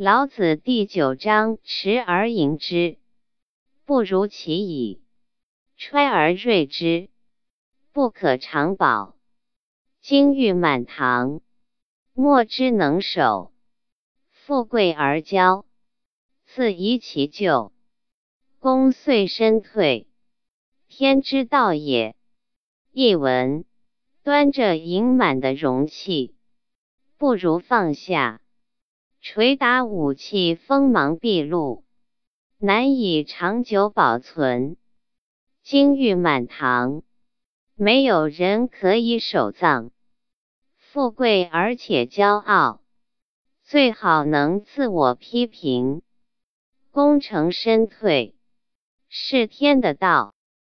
老子第九章：持而盈之，不如其已；揣而锐之，不可长保。金玉满堂，莫之能守；富贵而骄，自遗其咎。功遂身退，天之道也。译文：端着盈满的容器，不如放下；捶打武器，锋芒毕露，难以长久保存。金玉满堂，没有人可以守藏；富贵而且骄傲，最好能自我批评。功成身退，是天的道。